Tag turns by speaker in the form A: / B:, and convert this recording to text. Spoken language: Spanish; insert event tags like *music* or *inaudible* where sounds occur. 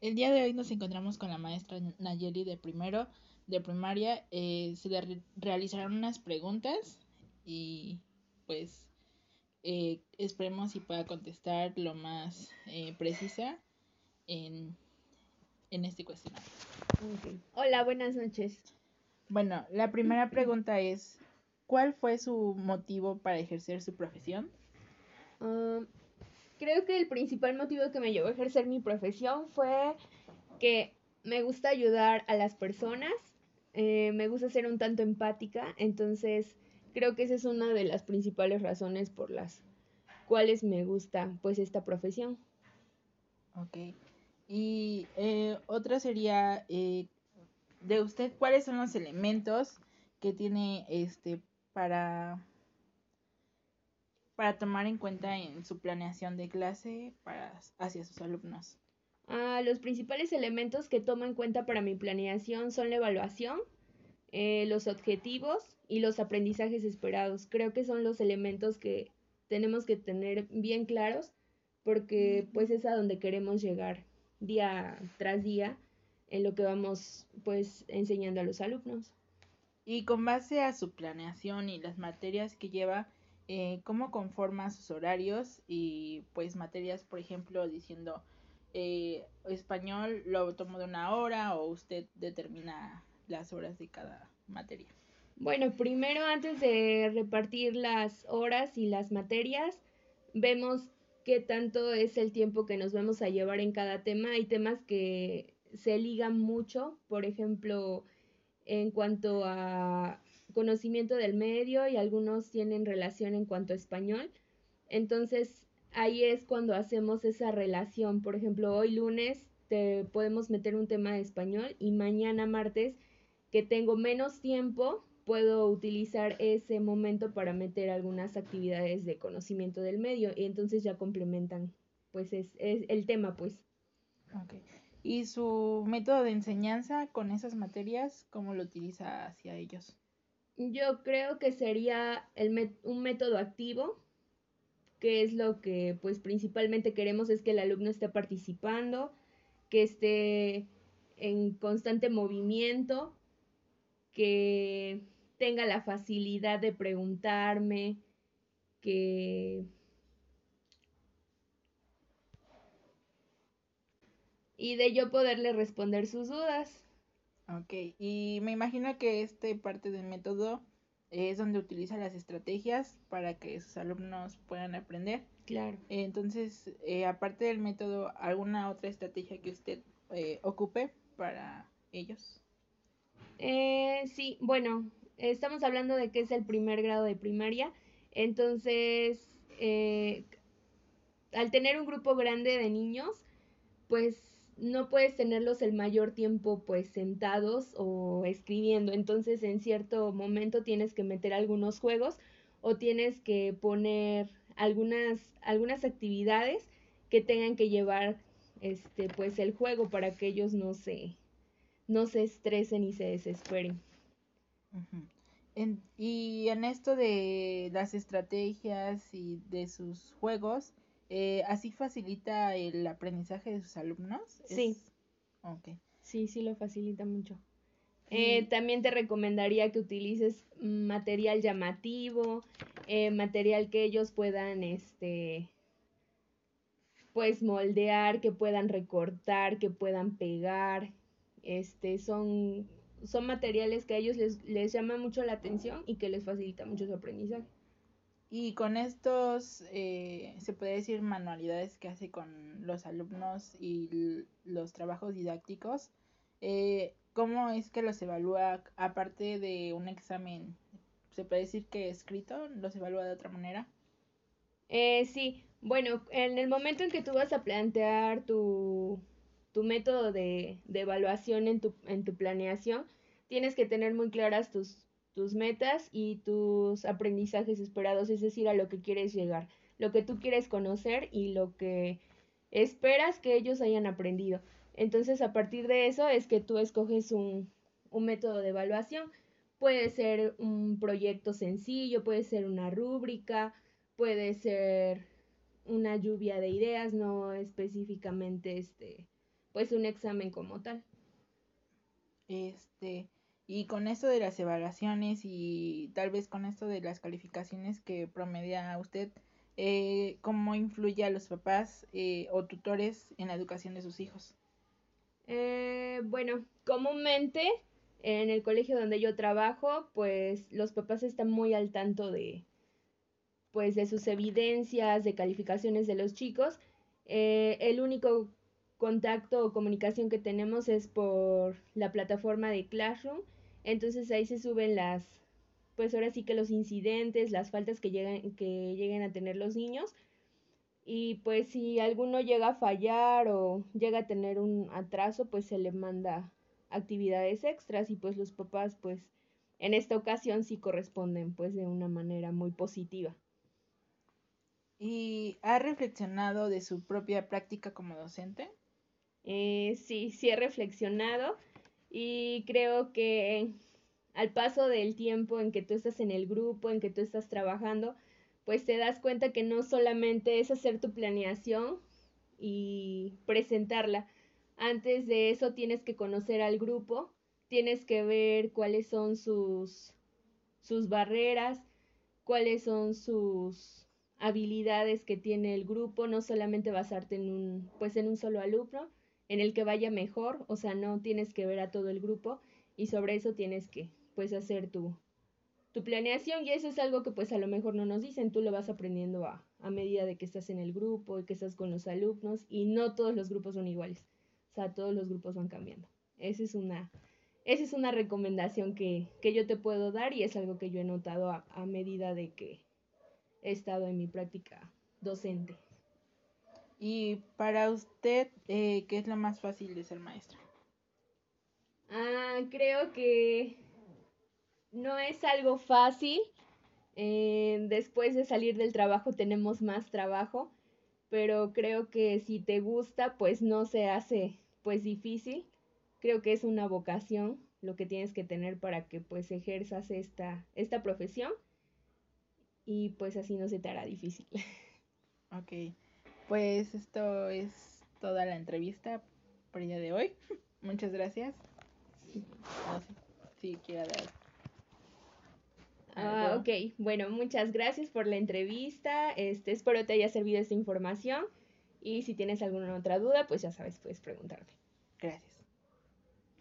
A: El día de hoy nos encontramos con la maestra Nayeli de primero de primaria. Eh, se le realizarán unas preguntas y pues eh, esperemos si pueda contestar lo más eh, precisa en, en este cuestionario.
B: Hola, buenas noches.
A: Bueno, la primera *clears throat* pregunta es, ¿cuál fue su motivo para ejercer su profesión?
B: Ah, creo que el principal motivo que me llevó a ejercer mi profesión fue que me gusta ayudar a las personas, eh, me gusta ser un tanto empática, entonces creo que esa es una de las principales razones por las cuales me gusta pues esta profesión.
A: Ok. Y eh, otra sería, eh, de usted, ¿cuáles son los elementos que tiene este para para tomar en cuenta en su planeación de clase para, hacia sus alumnos?
B: Ah, los principales elementos que tomo en cuenta para mi planeación son la evaluación, eh, los objetivos y los aprendizajes esperados. Creo que son los elementos que tenemos que tener bien claros porque pues es a donde queremos llegar día tras día en lo que vamos pues enseñando a los alumnos.
A: Y con base a su planeación y las materias que lleva, eh, cómo conforma sus horarios y pues materias, por ejemplo, diciendo eh, español lo tomo de una hora o usted determina las horas de cada materia.
B: Bueno, primero antes de repartir las horas y las materias, vemos qué tanto es el tiempo que nos vamos a llevar en cada tema. Hay temas que se ligan mucho, por ejemplo, en cuanto a conocimiento del medio y algunos tienen relación en cuanto a español. Entonces, ahí es cuando hacemos esa relación. Por ejemplo, hoy lunes te podemos meter un tema de español y mañana martes, que tengo menos tiempo, puedo utilizar ese momento para meter algunas actividades de conocimiento del medio y entonces ya complementan, pues es, es el tema, pues.
A: Okay. ¿Y su método de enseñanza con esas materias, cómo lo utiliza hacia ellos?
B: Yo creo que sería un método activo, que es lo que pues principalmente queremos es que el alumno esté participando, que esté en constante movimiento, que tenga la facilidad de preguntarme, que y de yo poderle responder sus dudas.
A: Ok, y me imagino que este parte del método es donde utiliza las estrategias para que sus alumnos puedan aprender.
B: Claro.
A: entonces, eh, aparte del método, ¿alguna otra estrategia que usted eh, ocupe para ellos?
B: Eh, sí, bueno, estamos hablando de que es el primer grado de primaria, entonces, al tener un grupo grande de niños, pues no puedes tenerlos el mayor tiempo pues sentados o escribiendo. Entonces en cierto momento tienes que meter algunos juegos o tienes que poner algunas, algunas actividades que tengan que llevar este pues el juego para que ellos no se, no se estresen y se desesperen.
A: y en esto de las estrategias y de sus juegos, eh, ¿Así facilita el aprendizaje de sus alumnos?
B: Sí. Sí, sí lo facilita mucho. Eh, también te recomendaría que utilices material llamativo, eh, material que ellos puedan, este, pues moldear, que puedan recortar, que puedan pegar. Este, son, son materiales que a ellos les, les llama mucho la atención y que les facilita mucho su aprendizaje.
A: Y con estos, eh, se puede decir, manualidades que hace con los alumnos y los trabajos didácticos, eh, ¿cómo es que los evalúa aparte de un examen? ¿Se puede decir que escrito los evalúa de otra manera?
B: Eh, sí, bueno, en el momento en que tú vas a plantear tu, tu método de, de evaluación en tu, en tu planeación, tienes que tener muy claras tus, tus metas y tus aprendizajes esperados, es decir, a lo que quieres llegar, lo que tú quieres conocer y lo que esperas que ellos hayan aprendido. Entonces, a partir de eso es que tú escoges un, un método de evaluación. Puede ser un proyecto sencillo, puede ser una rúbrica, puede ser una lluvia de ideas, no específicamente este, pues un examen como tal.
A: Este, y con esto de las evaluaciones y tal vez con esto de las calificaciones que promedia usted, eh, ¿cómo influye a los papás eh, o tutores en la educación de sus hijos?
B: Eh, bueno, comúnmente en el colegio donde yo trabajo, pues los papás están muy al tanto de, pues, de sus evidencias, de calificaciones de los chicos. el único contacto o comunicación que tenemos es por la plataforma de Classroom. Entonces ahí se suben las, pues ahora sí que los incidentes, las faltas que, llegan, que lleguen a tener los niños. Y pues si alguno llega a fallar o llega a tener un atraso, pues se le manda actividades extras y pues los papás pues en esta ocasión sí corresponden pues de una manera muy positiva.
A: ¿Y ha reflexionado de su propia práctica como docente?
B: Eh, sí, sí he reflexionado y creo que al paso del tiempo en que tú estás en el grupo, en que tú estás trabajando, pues te das cuenta que no solamente es hacer tu planeación y presentarla. Antes de eso tienes que conocer al grupo, tienes que ver cuáles son sus, sus barreras, cuáles son sus habilidades que tiene el grupo, no solamente basarte en un, pues en un solo alumno, en el que vaya mejor, o sea, no tienes que ver a todo el grupo y sobre eso tienes que, pues, hacer tu, tu planeación y eso es algo que pues a lo mejor no nos dicen, tú lo vas aprendiendo a, a medida de que estás en el grupo y que estás con los alumnos y no todos los grupos son iguales, o sea, todos los grupos van cambiando. Esa es una, esa es una recomendación que, que yo te puedo dar y es algo que yo he notado a, a medida de que he estado en mi práctica docente.
A: Y para usted, eh, ¿qué es lo más fácil de ser maestra?
B: Ah, creo que no es algo fácil. Eh, después de salir del trabajo tenemos más trabajo, pero creo que si te gusta, pues no se hace pues difícil. Creo que es una vocación lo que tienes que tener para que pues ejerzas esta, esta profesión y pues así no se te hará difícil. *laughs*
A: Ok. Pues esto es toda la entrevista por el día de hoy. *laughs* Muchas gracias. No sé si quiera dar.
B: Ah, ok, bueno, muchas gracias por la entrevista. Este, espero te haya servido esta información. Y si tienes alguna otra duda, pues ya sabes, puedes preguntarme.
A: Gracias.